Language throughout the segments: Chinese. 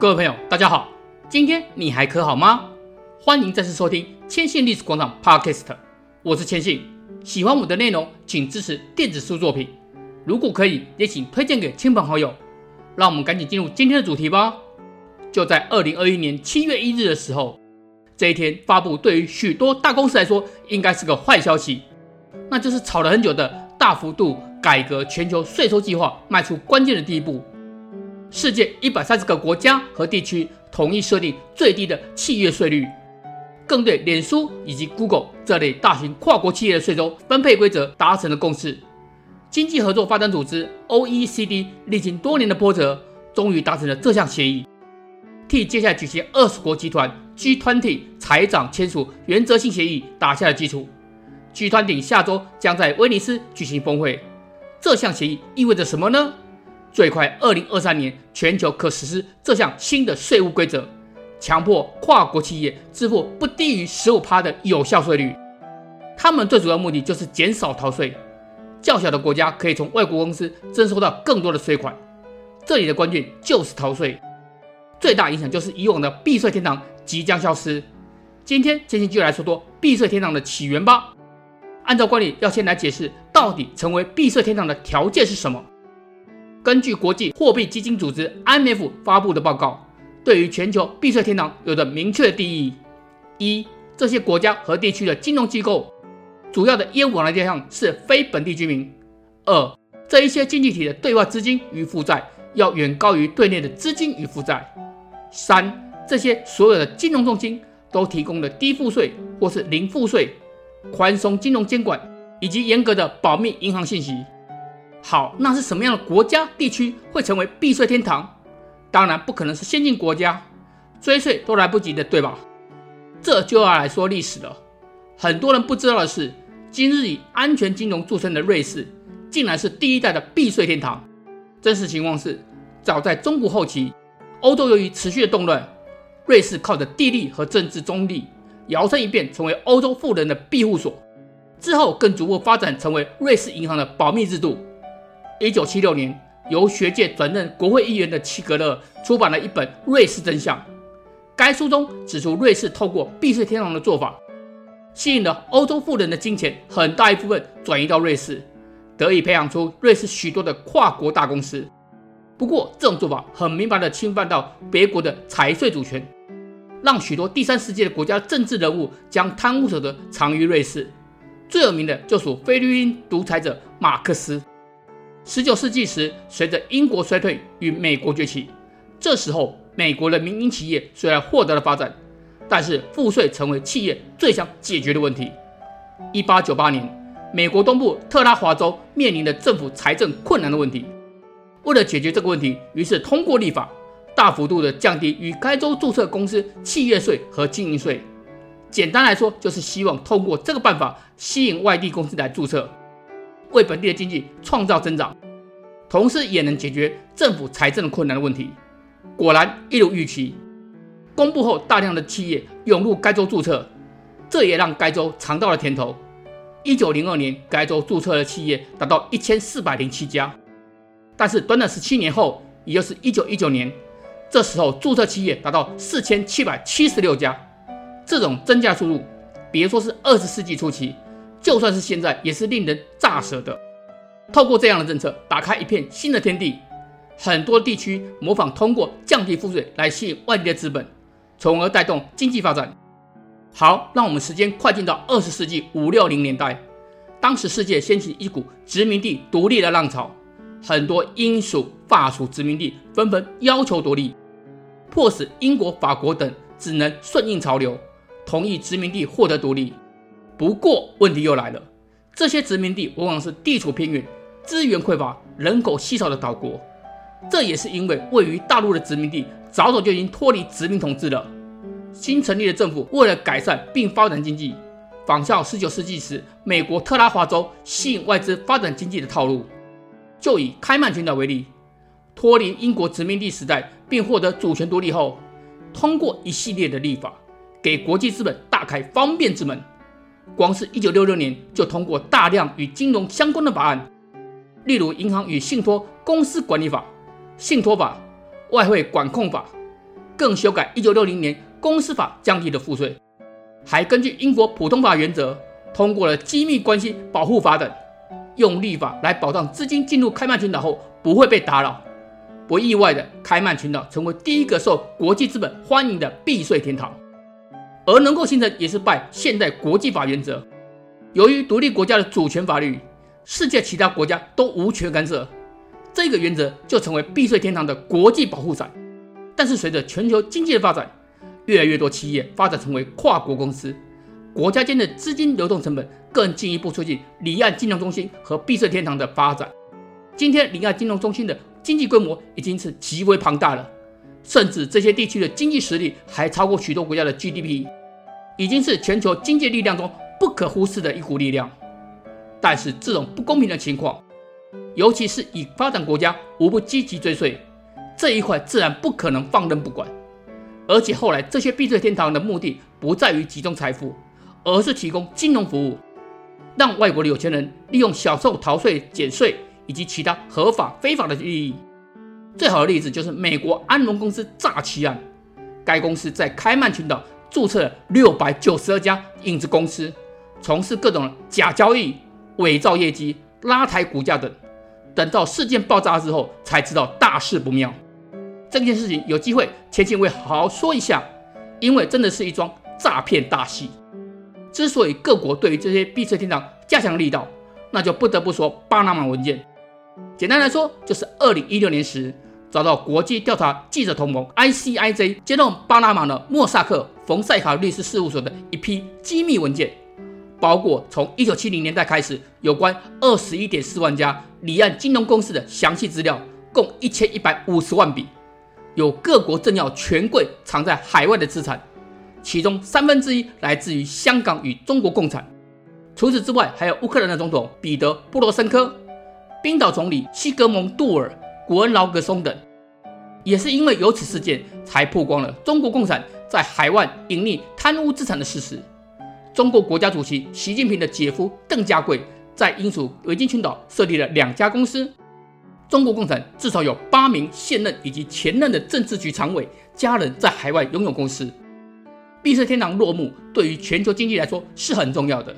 各位朋友，大家好，今天你还可好吗？欢迎再次收听千信历史广场 Podcast，我是千信。喜欢我的内容，请支持电子书作品，如果可以，也请推荐给亲朋好友。让我们赶紧进入今天的主题吧。就在二零二一年七月一日的时候，这一天发布，对于许多大公司来说，应该是个坏消息，那就是吵了很久的大幅度改革全球税收计划迈出关键的第一步。世界一百三十个国家和地区同意设定最低的企业税率，更对脸书以及 Google 这类大型跨国企业的税收分配规则达成了共识。经济合作发展组织 OECD 历经多年的波折，终于达成了这项协议，替接下来举行二十国集团 G20 财长签署原则性协议打下了基础。G20 下周将在威尼斯举行峰会，这项协议意味着什么呢？最快，二零二三年全球可实施这项新的税务规则，强迫跨国企业支付不低于十五趴的有效税率。他们最主要目的就是减少逃税，较小的国家可以从外国公司征收到更多的税款。这里的关键就是逃税，最大影响就是以往的避税天堂即将消失。今天，千信就来说说避税天堂的起源吧。按照惯例，要先来解释到底成为避税天堂的条件是什么。根据国际货币基金组织 IMF 发布的报告，对于全球避税天堂有着明确的定义：一、这些国家和地区的金融机构主要的业务往来对象是非本地居民；二、这一些经济体的对外资金与负债要远高于对内的资金与负债；三、这些所有的金融中心都提供了低赋税或是零赋税、宽松金融监管以及严格的保密银行信息。好，那是什么样的国家地区会成为避税天堂？当然不可能是先进国家，追税都来不及的，对吧？这就要来说历史了。很多人不知道的是，今日以安全金融著称的瑞士，竟然是第一代的避税天堂。真实情况是，早在中古后期，欧洲由于持续的动乱，瑞士靠着地利和政治中立，摇身一变成为欧洲富人的庇护所。之后更逐步发展成为瑞士银行的保密制度。一九七六年，由学界转任国会议员的齐格勒出版了一本《瑞士真相》。该书中指出，瑞士透过避税天堂的做法，吸引了欧洲富人的金钱很大一部分转移到瑞士，得以培养出瑞士许多的跨国大公司。不过，这种做法很明白地侵犯到别国的财税主权，让许多第三世界的国家政治人物将贪污所得藏于瑞士。最有名的就属菲律宾独裁者马克思。十九世纪时，随着英国衰退与美国崛起，这时候美国的民营企业虽然获得了发展，但是赋税成为企业最想解决的问题。一八九八年，美国东部特拉华州面临着政府财政困难的问题，为了解决这个问题，于是通过立法，大幅度的降低与该州注册公司企业税和经营税。简单来说，就是希望通过这个办法吸引外地公司来注册。为本地的经济创造增长，同时也能解决政府财政困难的问题。果然，一如预期，公布后，大量的企业涌入该州注册，这也让该州尝到了甜头。一九零二年，该州注册的企业达到一千四百零七家，但是短短十七年后，也就是一九一九年，这时候注册企业达到四千七百七十六家。这种增加速度，别说是二十世纪初期。就算是现在，也是令人咋舌的。透过这样的政策，打开一片新的天地。很多地区模仿通过降低赋税来吸引外地的资本，从而带动经济发展。好，让我们时间快进到二十世纪五六零年代，当时世界掀起一股殖民地独立的浪潮，很多英属、法属殖民地纷纷要求独立，迫使英国、法国等只能顺应潮流，同意殖民地获得独立。不过问题又来了，这些殖民地往往是地处偏远、资源匮乏、人口稀少的岛国。这也是因为位于大陆的殖民地早早就已经脱离殖民统治了。新成立的政府为了改善并发展经济，仿效19世纪时美国特拉华州吸引外资发展经济的套路。就以开曼群岛为例，脱离英国殖民地时代并获得主权独立后，通过一系列的立法，给国际资本大开方便之门。光是一九六六年就通过大量与金融相关的法案，例如《银行与信托公司管理法》、《信托法》、《外汇管控法》、《更修改1960年公司法，降低了赋税，还根据英国普通法原则通过了机密关系保护法等，用立法来保障资金进入开曼群岛后不会被打扰。不意外的，开曼群岛成为第一个受国际资本欢迎的避税天堂，而能够形成也是拜现代国际法原则。由于独立国家的主权法律，世界其他国家都无权干涉，这个原则就成为避税天堂的国际保护伞。但是随着全球经济的发展，越来越多企业发展成为跨国公司，国家间的资金流动成本更进一步促进离岸金融中心和避税天堂的发展。今天，离岸金融中心的经济规模已经是极为庞大了，甚至这些地区的经济实力还超过许多国家的 GDP，已经是全球经济力量中。不可忽视的一股力量，但是这种不公平的情况，尤其是以发展国家无不积极追税这一块，自然不可能放任不管。而且后来这些避税天堂的目的不在于集中财富，而是提供金融服务，让外国的有钱人利用享受逃税、减税以及其他合法、非法的利益。最好的例子就是美国安龙公司诈欺案，该公司在开曼群岛注册六百九十二家影子公司。从事各种假交易、伪造业绩、拉抬股价等，等到事件爆炸之后，才知道大事不妙。这件事情有机会，千千会好好说一下，因为真的是一桩诈骗大戏。之所以各国对于这些避税天堂加强力道，那就不得不说巴拿马文件。简单来说，就是二零一六年时，遭到国际调查记者同盟 ICIJ 揭露巴拿马的莫萨克冯赛卡律师事务所的一批机密文件。包括从一九七零年代开始，有关二十一点四万家离岸金融公司的详细资料，共一千一百五十万笔，有各国政要权贵藏在海外的资产，其中三分之一来自于香港与中国共产。除此之外，还有乌克兰的总统彼得·波罗申科、冰岛总理西格蒙杜尔·古恩劳格松等。也是因为有此事件，才曝光了中国共产在海外隐匿贪污资产的事实。中国国家主席习近平的姐夫邓家贵在英属维京群岛设立了两家公司。中国共产至少有八名现任以及前任的政治局常委家人在海外拥有公司。避税天堂落幕，对于全球经济来说是很重要的，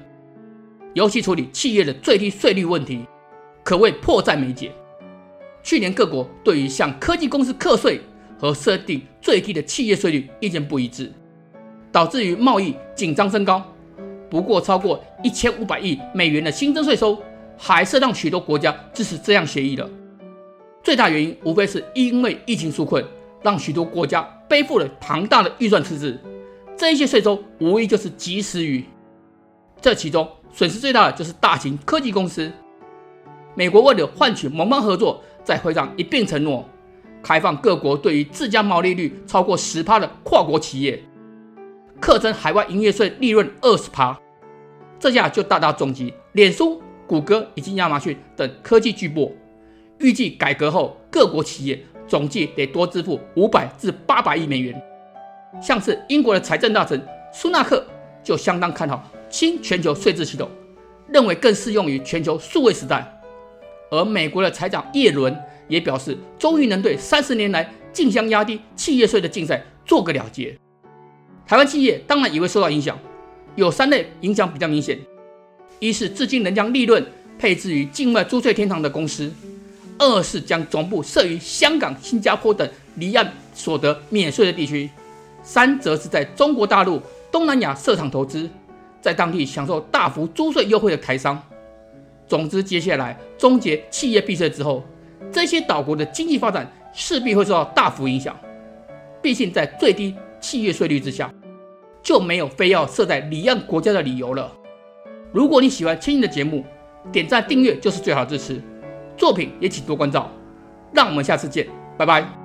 尤其处理企业的最低税率问题，可谓迫在眉睫。去年各国对于向科技公司课税和设定最低的企业税率意见不一致，导致于贸易紧张升高。不过，超过一千五百亿美元的新增税收，还是让许多国家支持这样协议的。最大原因无非是因为疫情纾困，让许多国家背负了庞大的预算赤字。这一些税收无疑就是及时雨。这其中损失最大的就是大型科技公司。美国为了换取盟邦合作，在会上一并承诺，开放各国对于自家毛利率超过十趴的跨国企业。课征海外营业税利润二十趴，这下就大大重击脸书、谷歌以及亚马逊等科技巨擘。预计改革后，各国企业总计得多支付五百至八百亿美元。像是英国的财政大臣苏纳克就相当看好新全球税制系统，认为更适用于全球数位时代。而美国的财长耶伦也表示，终于能对三十年来竞相压低企业税的竞赛做个了结。台湾企业当然也会受到影响，有三类影响比较明显：一是至今仍将利润配置于境外租税天堂的公司；二是将总部设于香港、新加坡等离岸所得免税的地区；三则是在中国大陆、东南亚设厂投资，在当地享受大幅租税优惠的台商。总之，接下来终结企业避税之后，这些岛国的经济发展势必会受到大幅影响。毕竟在最低契约税率之下，就没有非要设在离岸国家的理由了。如果你喜欢青音的节目，点赞订阅就是最好的支持。作品也请多关照。让我们下次见，拜拜。